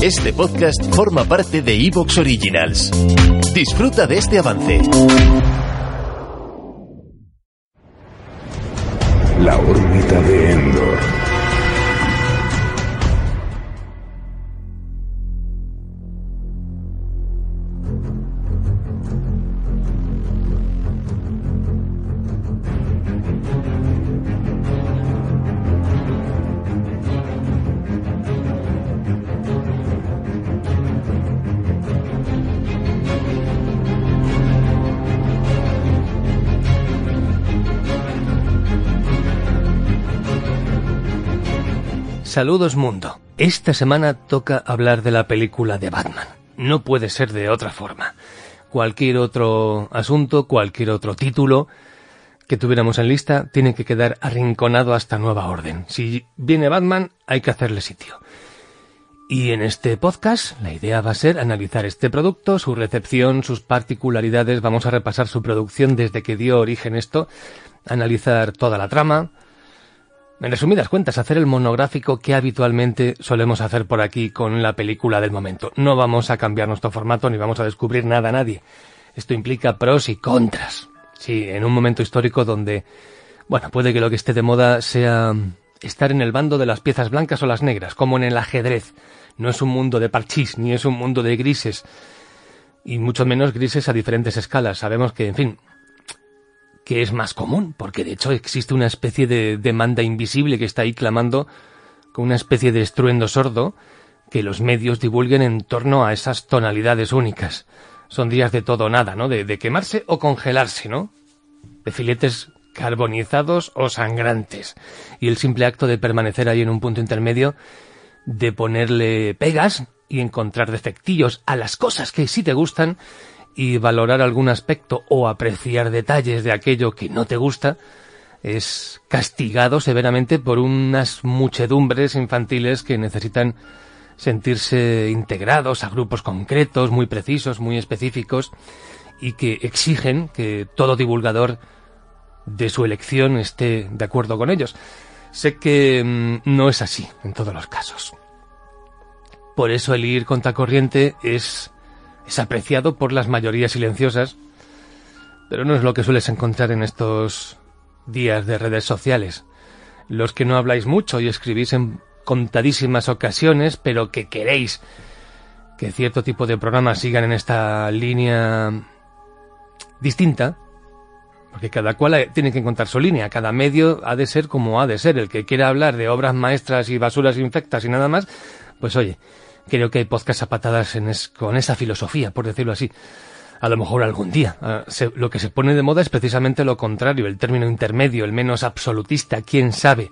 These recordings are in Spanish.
Este podcast forma parte de Evox Originals. Disfruta de este avance. La órbita de Endor. Saludos mundo. Esta semana toca hablar de la película de Batman. No puede ser de otra forma. Cualquier otro asunto, cualquier otro título que tuviéramos en lista tiene que quedar arrinconado hasta nueva orden. Si viene Batman, hay que hacerle sitio. Y en este podcast la idea va a ser analizar este producto, su recepción, sus particularidades, vamos a repasar su producción desde que dio origen esto, analizar toda la trama, en resumidas cuentas, hacer el monográfico que habitualmente solemos hacer por aquí con la película del momento. No vamos a cambiar nuestro formato ni vamos a descubrir nada a nadie. Esto implica pros y contras. Sí, en un momento histórico donde, bueno, puede que lo que esté de moda sea estar en el bando de las piezas blancas o las negras, como en el ajedrez. No es un mundo de parchís, ni es un mundo de grises. Y mucho menos grises a diferentes escalas. Sabemos que, en fin, que es más común, porque de hecho existe una especie de demanda invisible que está ahí clamando con una especie de estruendo sordo que los medios divulguen en torno a esas tonalidades únicas. Son días de todo o nada, ¿no? De, quemarse o congelarse, ¿no? De filetes carbonizados o sangrantes. Y el simple acto de permanecer ahí en un punto intermedio, de ponerle pegas y encontrar defectillos a las cosas que sí te gustan y valorar algún aspecto o apreciar detalles de aquello que no te gusta, es castigado severamente por unas muchedumbres infantiles que necesitan sentirse integrados a grupos concretos, muy precisos, muy específicos, y que exigen que todo divulgador de su elección esté de acuerdo con ellos. Sé que mm, no es así en todos los casos. Por eso el ir contracorriente es es apreciado por las mayorías silenciosas, pero no es lo que sueles encontrar en estos días de redes sociales. Los que no habláis mucho y escribís en contadísimas ocasiones, pero que queréis que cierto tipo de programas sigan en esta línea distinta, porque cada cual tiene que encontrar su línea, cada medio ha de ser como ha de ser. El que quiera hablar de obras maestras y basuras infectas y nada más, pues oye, creo que hay podcasts a patadas con esa filosofía, por decirlo así. A lo mejor algún día. Ah, lo que se pone de moda es precisamente lo contrario, el término intermedio, el menos absolutista, quién sabe.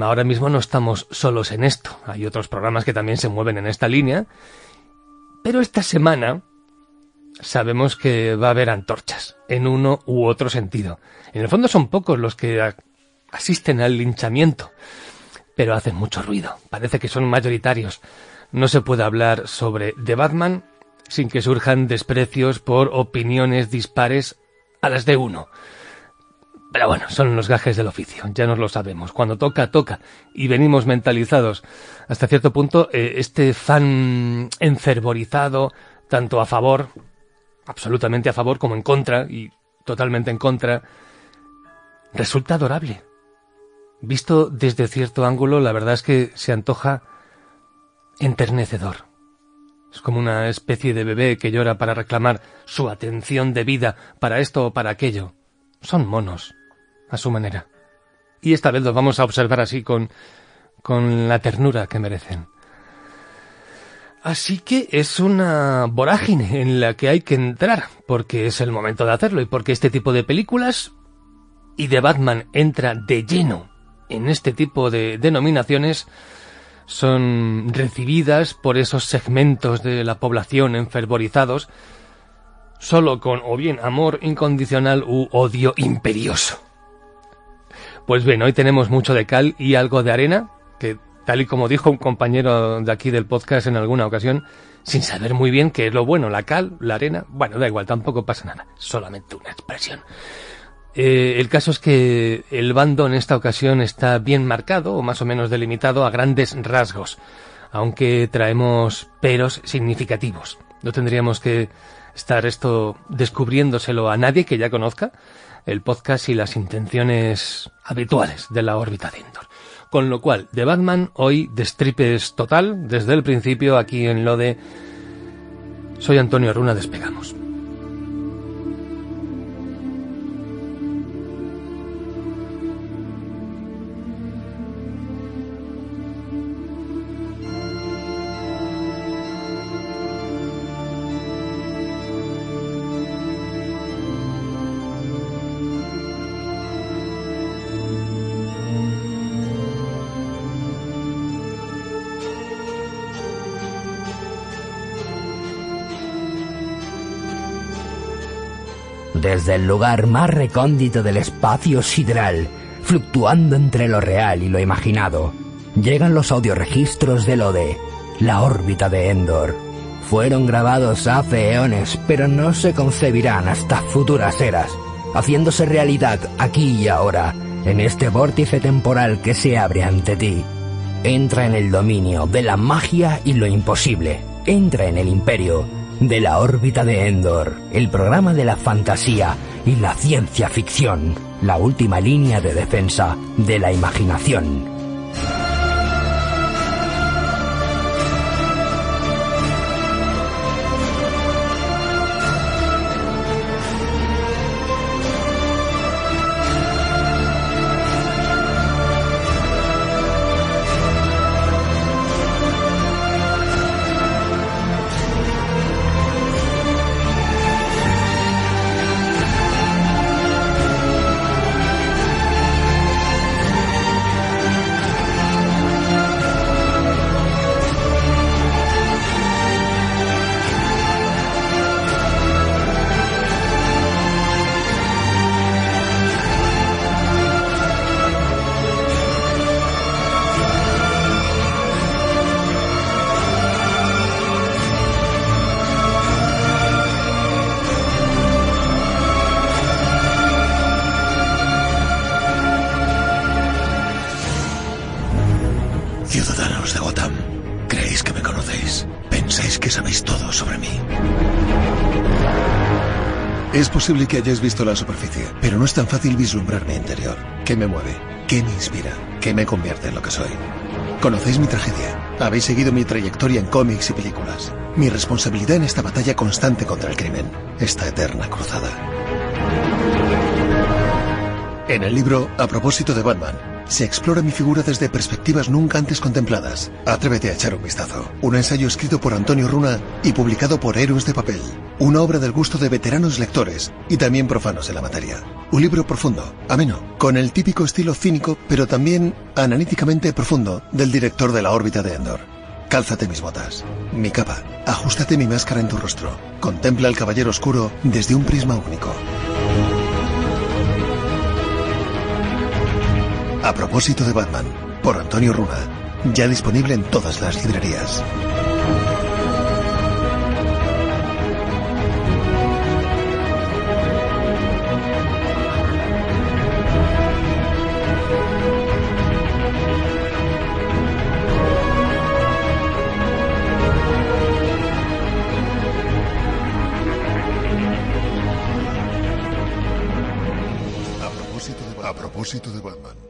Ahora mismo no estamos solos en esto. Hay otros programas que también se mueven en esta línea. Pero esta semana sabemos que va a haber antorchas, en uno u otro sentido. En el fondo son pocos los que asisten al linchamiento pero hacen mucho ruido. Parece que son mayoritarios. No se puede hablar sobre The Batman sin que surjan desprecios por opiniones dispares a las de uno. Pero bueno, son los gajes del oficio, ya nos lo sabemos. Cuando toca, toca. Y venimos mentalizados. Hasta cierto punto, eh, este fan enfervorizado, tanto a favor, absolutamente a favor, como en contra, y totalmente en contra, resulta adorable. Visto desde cierto ángulo, la verdad es que se antoja enternecedor. Es como una especie de bebé que llora para reclamar su atención debida para esto o para aquello. Son monos, a su manera. Y esta vez los vamos a observar así con, con la ternura que merecen. Así que es una vorágine en la que hay que entrar, porque es el momento de hacerlo y porque este tipo de películas y de Batman entra de lleno en este tipo de denominaciones son recibidas por esos segmentos de la población enfervorizados solo con o bien amor incondicional u odio imperioso. Pues bien, hoy tenemos mucho de cal y algo de arena, que tal y como dijo un compañero de aquí del podcast en alguna ocasión, sin saber muy bien qué es lo bueno, la cal, la arena, bueno, da igual, tampoco pasa nada, solamente una expresión. Eh, el caso es que el bando en esta ocasión está bien marcado o más o menos delimitado a grandes rasgos. aunque traemos peros significativos. No tendríamos que estar esto descubriéndoselo a nadie que ya conozca el podcast y las intenciones habituales de la órbita de Endor. Con lo cual, de Batman hoy destripes total desde el principio aquí en lo de Soy Antonio Runa, despegamos. Desde el lugar más recóndito del espacio sideral, fluctuando entre lo real y lo imaginado, llegan los audioregistros de lo de la órbita de Endor. Fueron grabados hace eones, pero no se concebirán hasta futuras eras, haciéndose realidad aquí y ahora, en este vórtice temporal que se abre ante ti. Entra en el dominio de la magia y lo imposible. Entra en el imperio de la órbita de Endor, el programa de la fantasía y la ciencia ficción, la última línea de defensa de la imaginación. Posible que hayáis visto la superficie, pero no es tan fácil vislumbrar mi interior. ¿Qué me mueve? ¿Qué me inspira? ¿Qué me convierte en lo que soy? Conocéis mi tragedia. Habéis seguido mi trayectoria en cómics y películas. Mi responsabilidad en esta batalla constante contra el crimen. Esta eterna cruzada. En el libro, a propósito de Batman, se explora mi figura desde perspectivas nunca antes contempladas. Atrévete a echar un vistazo. Un ensayo escrito por Antonio Runa y publicado por Héroes de Papel. Una obra del gusto de veteranos lectores y también profanos en la materia. Un libro profundo, ameno, con el típico estilo cínico, pero también analíticamente profundo del director de la órbita de Endor. Cálzate mis botas, mi capa, ajustate mi máscara en tu rostro. Contempla al caballero oscuro desde un prisma único. A propósito de Batman, por Antonio Runa, ya disponible en todas las librerías. A propósito de Batman.